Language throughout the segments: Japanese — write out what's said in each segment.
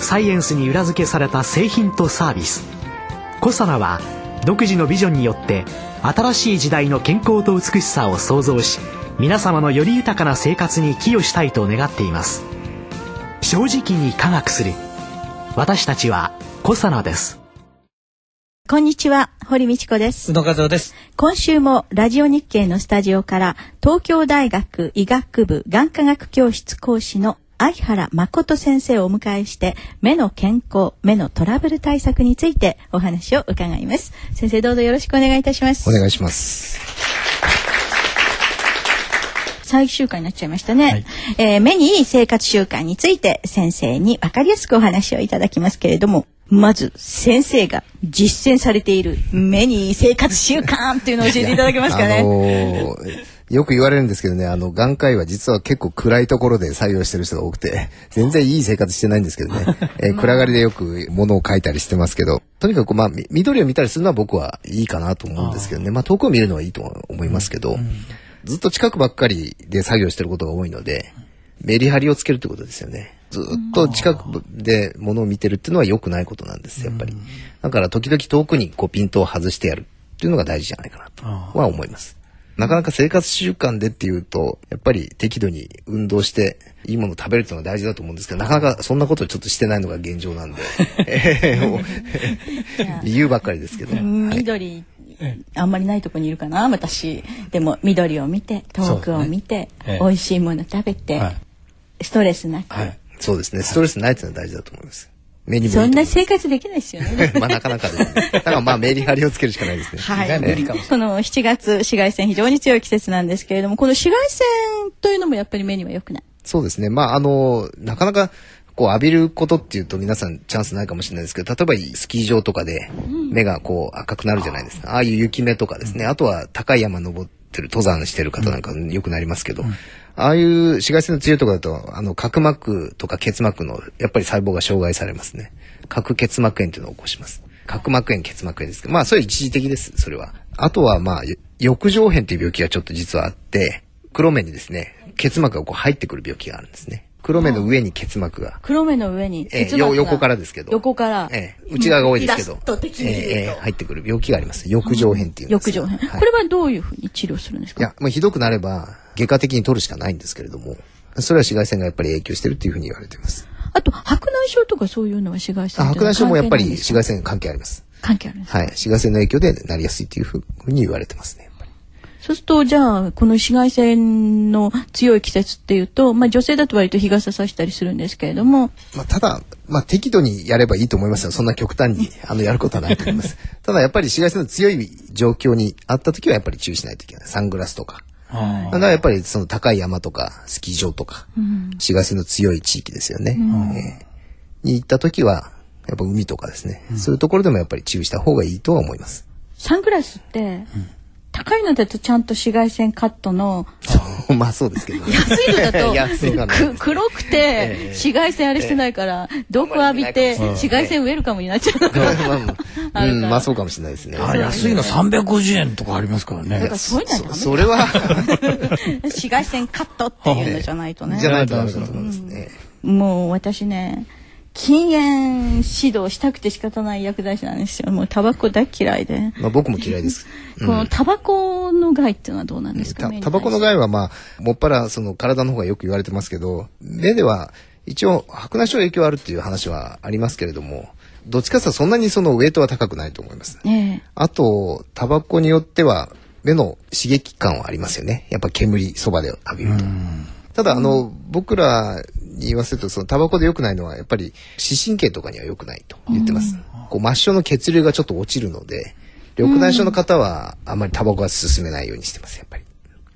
サイエンスに裏付けされた製品とサービスコサナは独自のビジョンによって新しい時代の健康と美しさを創造し皆様のより豊かな生活に寄与したいと願っています正直に科学する私たちはコサナですこんにちは、堀道子です。宇野和夫です。今週もラジオ日経のスタジオから東京大学医学部眼科学教室講師の相原誠先生をお迎えして目の健康、目のトラブル対策についてお話を伺います。先生どうぞよろしくお願いいたします。お願いします。最終回になっちゃいましたね、はいえー目にいい生活習慣について先生に分かりやすくお話をいただきますけれどもまず先生が実践されている目にいい生活習慣っていうのを教えていただけますかあね。のーよく言われるんですけどね、あの、眼科医は実は結構暗いところで作業してる人が多くて、全然いい生活してないんですけどね、えー暗がりでよく物を書いたりしてますけど、とにかくまあ、み緑を見たりするのは僕はいいかなと思うんですけどね、まあ遠くを見るのはいいと思いますけど、ずっと近くばっかりで作業してることが多いので、メリハリをつけるってことですよね。ずっと近くで物を見てるっていうのは良くないことなんです、やっぱり。だから時々遠くにこうピントを外してやるっていうのが大事じゃないかなとは思います。なかなか生活習慣でっていうと、やっぱり適度に運動していいものを食べるっていうのが大事だと思うんですけど、なかなかそんなことをちょっとしてないのが現状なんで、えーもう言うばっかりですけど。はい緑、あんまりないとこにいるかな私でも緑を見て遠くを見て、ねええ美味しいもの食べて、はいストレスなく、はい。そうですね。ストレスないっていうのは大事だと思います。目にそんな生活できないですよね。まあなかなかですね。だからまあメリハリをつけるしかないですね。はい無この7月紫外線非常に強い季節なんですけれどもこの紫外線というのもやっぱり目には良くない？そうですね。まああの、なかなかこう浴びることっていうと皆さんチャンスないかもしれないですけど、例えばスキー場とかで目がこう赤くなるじゃないですか。ああいう雪目とかですね。あとは高い山登ってる登山してる方なんかよくなりますけど、ああいう紫外線の強いところだと、あの角膜とか結膜のやっぱり細胞が障害されますね。角結膜炎っていうのを起こします。角膜炎、結膜炎ですけど、まあそれ一時的です、それは。あとはまあ、よ翼状片っていう病気がちょっと実はあって、黒目にですね、結膜がこう入ってくる病気があるんですね。黒目の上に結膜が。黒目の上にええ結膜がよ横からですけど。横から、ええ内側が多いですけど。ええええ入ってくる病気があります。翼状片っていうんです翼状片、はいこれはどういうふうに治療するんですか？いや、もうひどくなれば、外科的に取るしかないんですけれども、それは紫外線がやっぱり影響してるっていうふうに言われています。あと白内障とかそういうのは紫外線あ白内障もやっぱり紫外線線関係あります。関係あるんですか？はい。紫外線の影響でなりやすいっていうふうに言われてますね。そうするとじゃあこの紫外線の強い季節っていうと、まあ、女性だと割と日傘さしたりするんですけれどもまあ、ただ、まあ、適度にやればいいと思いますよ。そんな極端に、あの、やることはないと思います。ただ、やっぱり紫外線の強い状況にあった時は、やっぱり注意しないといけない。サングラスとか。あだから、やっぱり、その高い山とか、スキー場とか、紫外線の強い地域ですよね。えーに行った時は、やっぱ海とかですね。そういうところでもやっぱり注意した方がいいとは思います。サングラスって、高いのだとちゃんと紫外線カットの まあ、そうですけど、ね。安いのだと く黒くて紫外線あれしてないから毒浴びて紫外線ウェルカムになっちゃう。まあうん、まあ、そうかもしれないですね。あ。安いの350円とかありますからねだから。そういうのはそれは、紫外線カットっていうのじゃないとねじゃないとダメだと思いますね。もう私ね禁煙指導したくて仕方ない薬剤師なんですよもうタバコ大嫌いで、まあ、僕も嫌いです。このタバコの害っていうのはどうなんですか、た目にタバコの害はまあ、もっぱらその体の方がよく言われてますけど、目では一応白内障影響あるっていう話はありますけれども、どっちかというとそんなにそのウェイトは高くないと思います。ええあと、タバコによっては目の刺激感はありますよね。やっぱ煙そばで浴びると。ただ、あの、僕らに言わせると、そのタバコで良くないのは、やっぱり視神経とかには良くないと言ってます。こう末梢の血流がちょっと落ちるので、緑内障の方はあまりタバコは進めないようにしてます、やっぱり。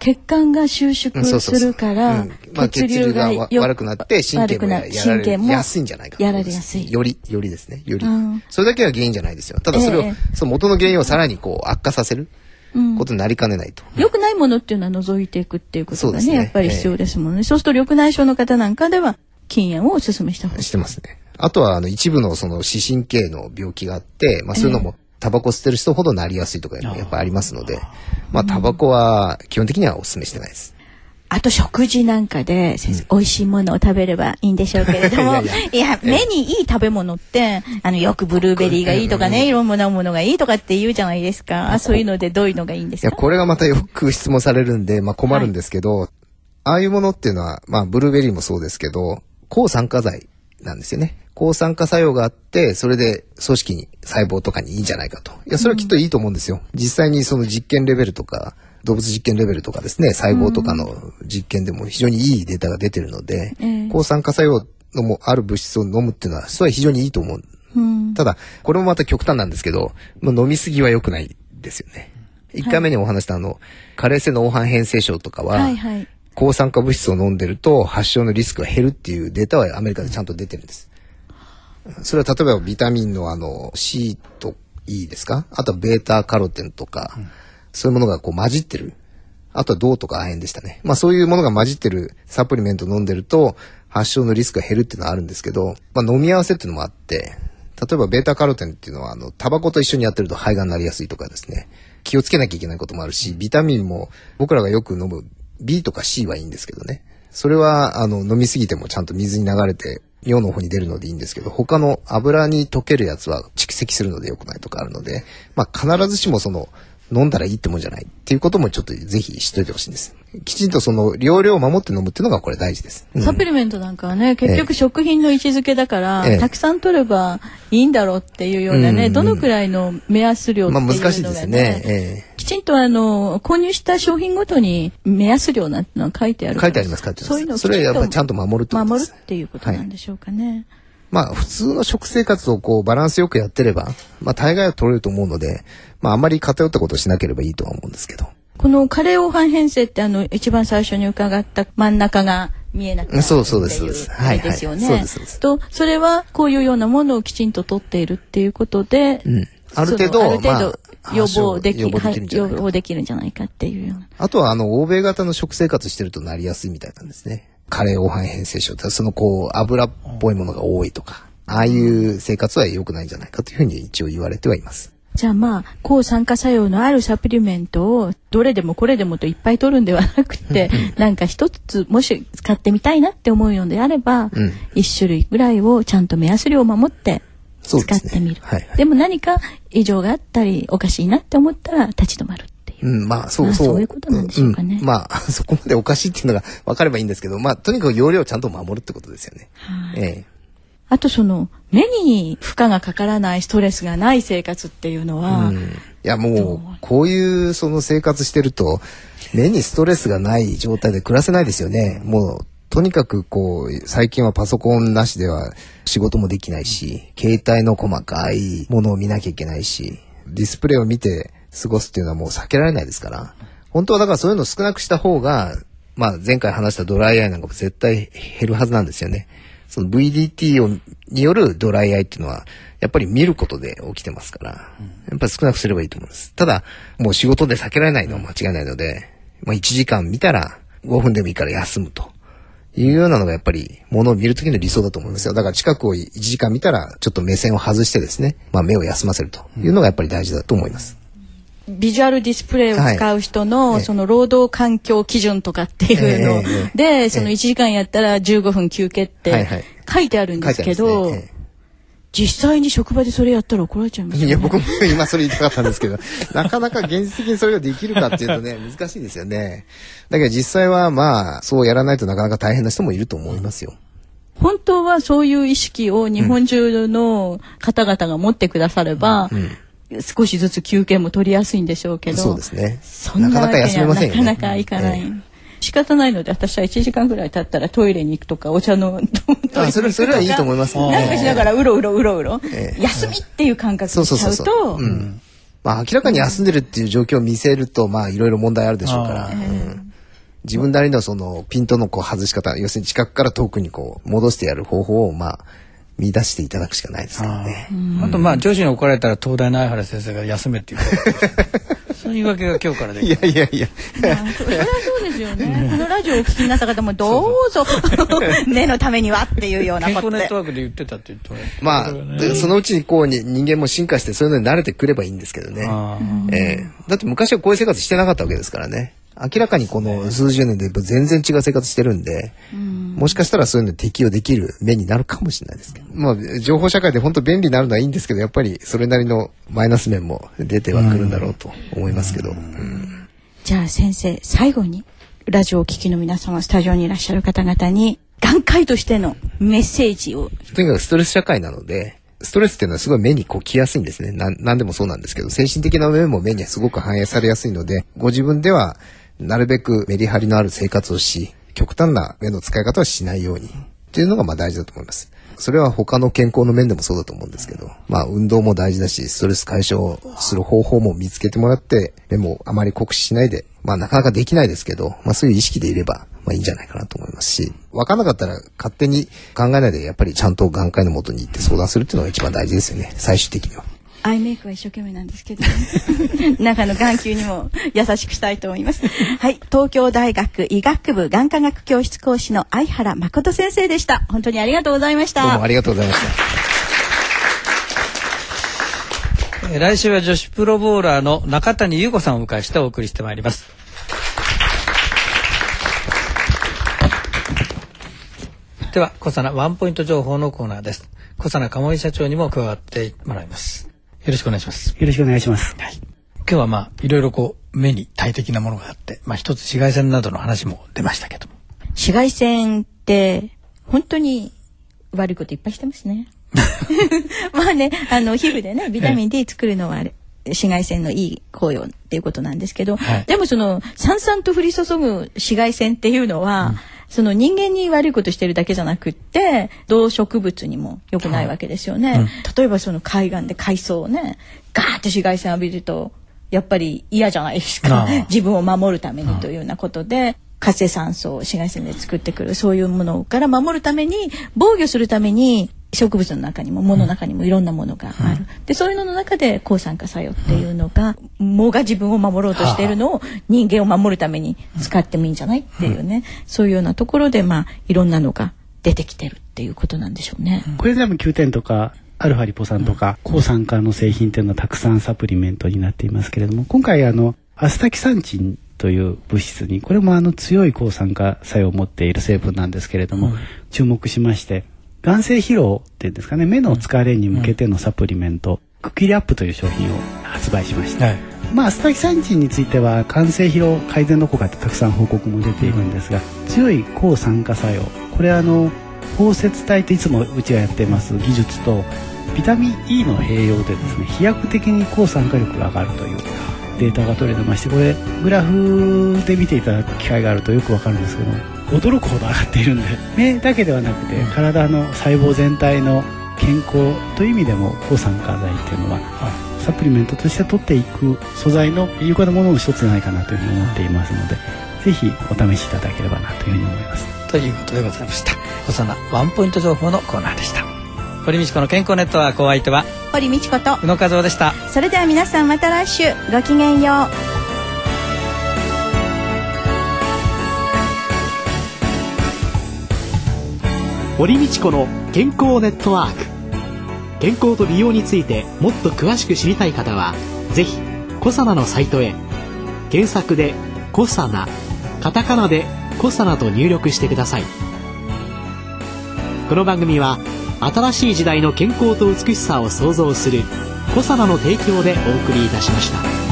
血管が収うん縮するから血流が悪くなって神経もやられやすいんじゃないかと。やられやすい。よりよりですね。より、うん。それだけが原因じゃないですよ。ただそれを、ええ。その元の原因をさらにこう悪化させる。うんことになりかねないと、良くないものっていうのは除いていくっていうことがねねやっぱり必要ですもんね。そうすると緑内障の方なんかでは禁煙をお勧めした方がいい。してますね。あとは、あの、一部のその、視神経の病気があって、まあ、そういうのも、タバコ吸ってる人ほどなりやすいとか、やっぱありますので、まあ、タバコは、基本的にはお勧めしてないです。あと食事なんかで、先生美味しいものを食べればいいんでしょうけれども、い いや目にいい食べ物って、あの、よくブルーベリーがいいとかね、いろんなものがいいとかって言うじゃないですか。そういうのでどういうのがいいんでいや、すかこれがまたよく質問されるんで、まあ、困るんですけど、ああいうものっていうのは、まあ、ブルーベリーもそうですけど、抗酸化剤なんですよね。抗酸化作用があって、それで組織に、細胞とかにいいんじゃないかと。いや、それはきっといいと思うんですよ。実際にその実験レベルとか、動物実験レベルとかですね、細胞とかの実験でも非常にいいデータが出てるので、ええ抗酸化作用のもある物質を飲むっていうのは、それは非常にいいと思う。うん。ただ、これもまた極端なんですけど、もう飲みすぎは良くないですよね。1回目にお話したあの、加齢性の黄斑変性症とかは、はいはい。抗酸化物質を飲んでると発症のリスクが減るっていうデータはアメリカでちゃんと出てるんです。それは例えばビタミンのあの C と E ですか？あとはベータカロテンとか、そういうものがこう混じってる。あとは銅とか亜鉛でしたね。まあそういうものが混じってるサプリメント飲んでると発症のリスクが減るっていうのはあるんですけど、まあ飲み合わせっていうのもあって、例えばベータカロテンっていうのはあのタバコと一緒にやってると肺がんになりやすいとかですね。気をつけなきゃいけないこともあるし、ビタミンも僕らがよく飲む B とか C はいいんですけどね。それはあの飲みすぎてもちゃんと水に流れて尿の方に出るのでいいんですけど、他の油に溶けるやつは蓄積するので良くないとかあるので、まあ必ずしもその飲んだらいいってもんじゃないっていうこともちょっとぜひ知っといてほしいんです。きちんとその容量を守って飲むっていうのがこれ大事です。うんサプリメントなんかはね、結局食品の位置づけだから、ええたくさん取ればいいんだろうっていうようなね、うんうんどのくらいの目安量っていうのが、ね、まあ難しいですね。えきちんとあの購入した商品ごとに目安量なんてのは書いてある書いてあります、書いてあります。そういうのをそれはやっぱりちゃんと守るってことです。守るっていうことなんでしょうかね。まあ普通の食生活をこうバランスよくやってれば、まあ大概は取れると思うので、まああんまり偏ったことをしなければいいとは思うんですけど。このカレー黄斑変性ってあの一番最初に伺った真ん中が見えなくなるっていうそうそうですそうですはいはいですよね。そうですそうですとそれはこういうようなものをきちんと取っているっていうことで、うん。ある程度、ある程度まあ予防でき、予防ではいきるんじゃないか予防できるんじゃないかっていうような。あとは、あの、欧米型の食生活してるとなりやすいみたいなんですね。カレー黄斑変性症って、そのこう、油っぽいものが多いとか、ああいう生活は良くないんじゃないかというふうに一応言われてはいます。じゃあまあ抗酸化作用のあるサプリメントをどれでもこれでもといっぱい取るんではなくてなんか一つもし使ってみたいなって思うのであればうん。一、種類ぐらいをちゃんと目安量を守って使ってみる。はいはい。でも何か異常があったりおかしいなって思ったら立ち止まるう。うん、まあ、そうまあそう。そういうことなんでしょうかねんまあ、そこまでおかしいっていうのが分かればいいんですけど、まあ、とにかく容量をちゃんと守るってことですよね。はいええあとその目に負荷がかからないストレスがない生活っていうのは、うんいやもう、こういうその生活してると、目にストレスがない状態で暮らせないですよね。もう、とにかくこう、最近はパソコンなしでは仕事もできないし、携帯の細かいものを見なきゃいけないし、ディスプレイを見て過ごすっていうのはもう避けられないですから、本当はだからそういうの少なくした方が、まあ前回話したドライアイなんかも絶対減るはずなんですよね。その VDT をによるドライアイっていうのは、やっぱり見ることで起きてますから、やっぱり少なくすればいいと思います。ただ、もう仕事で避けられないのは間違いないので、まあ1時間見たら5分でもいいから休むと。いうようなのがやっぱり物を見るときの理想だと思いますよ。だから近くを1時間見たらちょっと目線を外してですね、まあ目を休ませるというのがやっぱり大事だと思います。ビジュアルディスプレイを使う人の、はい。その労働環境基準とかっていうの。で、その1時間やったら15分休憩って書いてあるんですけど、実際に職場でそれやったら怒られちゃいますよね。いや、僕も今それ言いたかったんですけど、なかなか現実的にそれができるかっていうとね、難しいですよね。だけど実際はまあ、そうやらないとなかなか大変な人もいると思いますよ。本当はそういう意識を日本中の方々が持ってくだされば、少しずつ休憩も取りやすいんでしょうけど、そうですね。ななかなか休めませんよね。なかなかいかない。え仕方ないので私は1時間ぐらい経ったらトイレに行くとかお茶の あそれそれはいいと思いますねなんかしながらうろうろうろうろ、ええ休みっていう感覚にしちゃそうとうん。まあ明らかに休んでるっていう状況を見せると、まあいろいろ問題あるでしょうから。うん自分なりのそのピントのこう外し方、要するに近くから遠くにこう戻してやる方法をまあ見出していただくしかないですけどね。あとまあ上司に怒られたら東大の相原先生が休めっていうそういう言い訳が今日からできるいやいやいや。まあそそれはそうですよね。このラジオをお聞きになった方もどうぞ目のためにはっていうような健ことで康ネットワークで言ってたって言ってまあ、でそのうちにこうに人間も進化してそういうのに慣れてくればいいんですけどね。ええだって昔はこういう生活してなかったわけですからね。明らかにこの数十年で全然違う生活してるんで、もしかしたらそういうのに適用できる面になるかもしれないですけど。まあ、情報社会で本当便利になるのはいいんですけど、やっぱりそれなりのマイナス面も出てはくるんだろうと思いますけど。うんじゃあ先生最後にラジオをお聞きの皆様スタジオにいらっしゃる方々に眼科医としてのメッセージをとにかくストレス社会なので、ストレスっていうのはすごい目にこう来やすいんですね。なん、なんでもそうなんですけど、精神的な面も目にはすごく反映されやすいので、ご自分ではなるべくメリハリのある生活をし、極端な目の使い方はしないように。っていうのがまあ大事だと思います。それは他の健康の面でもそうだと思うんですけど、まあ運動も大事だし、ストレス解消する方法も見つけてもらって、目もあまり酷使しないで、まあなかなかできないですけど、まあそういう意識でいれば、まあいいんじゃないかなと思いますし、わかんなかったら勝手に考えないで、やっぱりちゃんと眼科医のもとに行って相談するっていうのが一番大事ですよね、最終的には。アイメイクは一生懸命なんですけど、ね、中の眼球にも優しくしたいと思います。はい、東京大学医学部眼科学教室講師の相原誠先生でした。本当にありがとうございましたどうもあ。りがとうございました。えー来週は女子プロボーラーの中谷優子さんをお迎えしてお送りしてまいります。では、小佐奈ワンポイント情報のコーナーです。小佐奈鴨井社長にも加わってもらいます。よろしくお願いします。よろしくお願いします。今日はまあ、いろいろこう、目に大敵なものがあって、まあ一つ紫外線などの話も出ましたけども。紫外線って本当に悪いこといっぱいしてますね。まあね、あの皮膚でねビタミン D 作るのはあれ紫外線のいい効用っていうことなんですけど、はいでもそのさんさんと降り注ぐ紫外線っていうのは、その人間に悪いことしてるだけじゃなくって動植物にも良くないわけですよね。例えばその海岸で海藻をねガーッと紫外線浴びるとやっぱり嫌じゃないですか。自分を守るためにというようなことで活性酸素を紫外線で作ってくるそういうものから守るために防御するために植物の中にも藻の中にもいろんなものがある、でそうい。うのの中で抗酸化作用っていうのが藻が自分を守ろうとしているのを人間を守るために使ってもいいんじゃないっていうね、そういうようなところでまあいろんなのが出てきてるっていうことなんでしょうね。これでも Q10 とか、アルファリポ酸とか、抗酸化の製品というのはたくさんサプリメントになっていますけれども、今回あの、アスタキサンチンという物質に、これもあの強い抗酸化作用を持っている成分なんですけれども、注目しまして、眼性疲労っていうんですかね、目の疲れに向けてのサプリメント、クッキリアップという商品を発売しました。はい。まあ、アスタキサンチンについては肝性疲労改善の効果ってたくさん報告も出ているんですが強い抗酸化作用これあの包摂体といつもうちがやってます技術とビタミン E の併用でですね飛躍的に抗酸化力が上がるというデータが取れてましてこれグラフで見ていただく機会があるとよくわかるんですけど驚くほど上がっているんで目 だけではなくて体の細胞全体の健康という意味でも抗酸化剤っていうのはサプリメントとして取っていく素材の有効なものの一つじゃないかなというふうに思っていますのでぜひお試しいただければなというふうに思いますということでございました。小佐奈ワンポイント情報のコーナーでした。堀道子の健康ネットワークお相手は堀道子と宇野和夫でした。それでは皆さんまた来週ごきげんよう。堀道子の健康ネットワーク。健康と美容についてもっと詳しく知りたい方はぜひコサナのサイトへ。検索で「コサナ」カタカナで「コサナ」と入力してください。この番組は新しい時代の健康と美しさを創造するコサナの提供でお送りいたしました。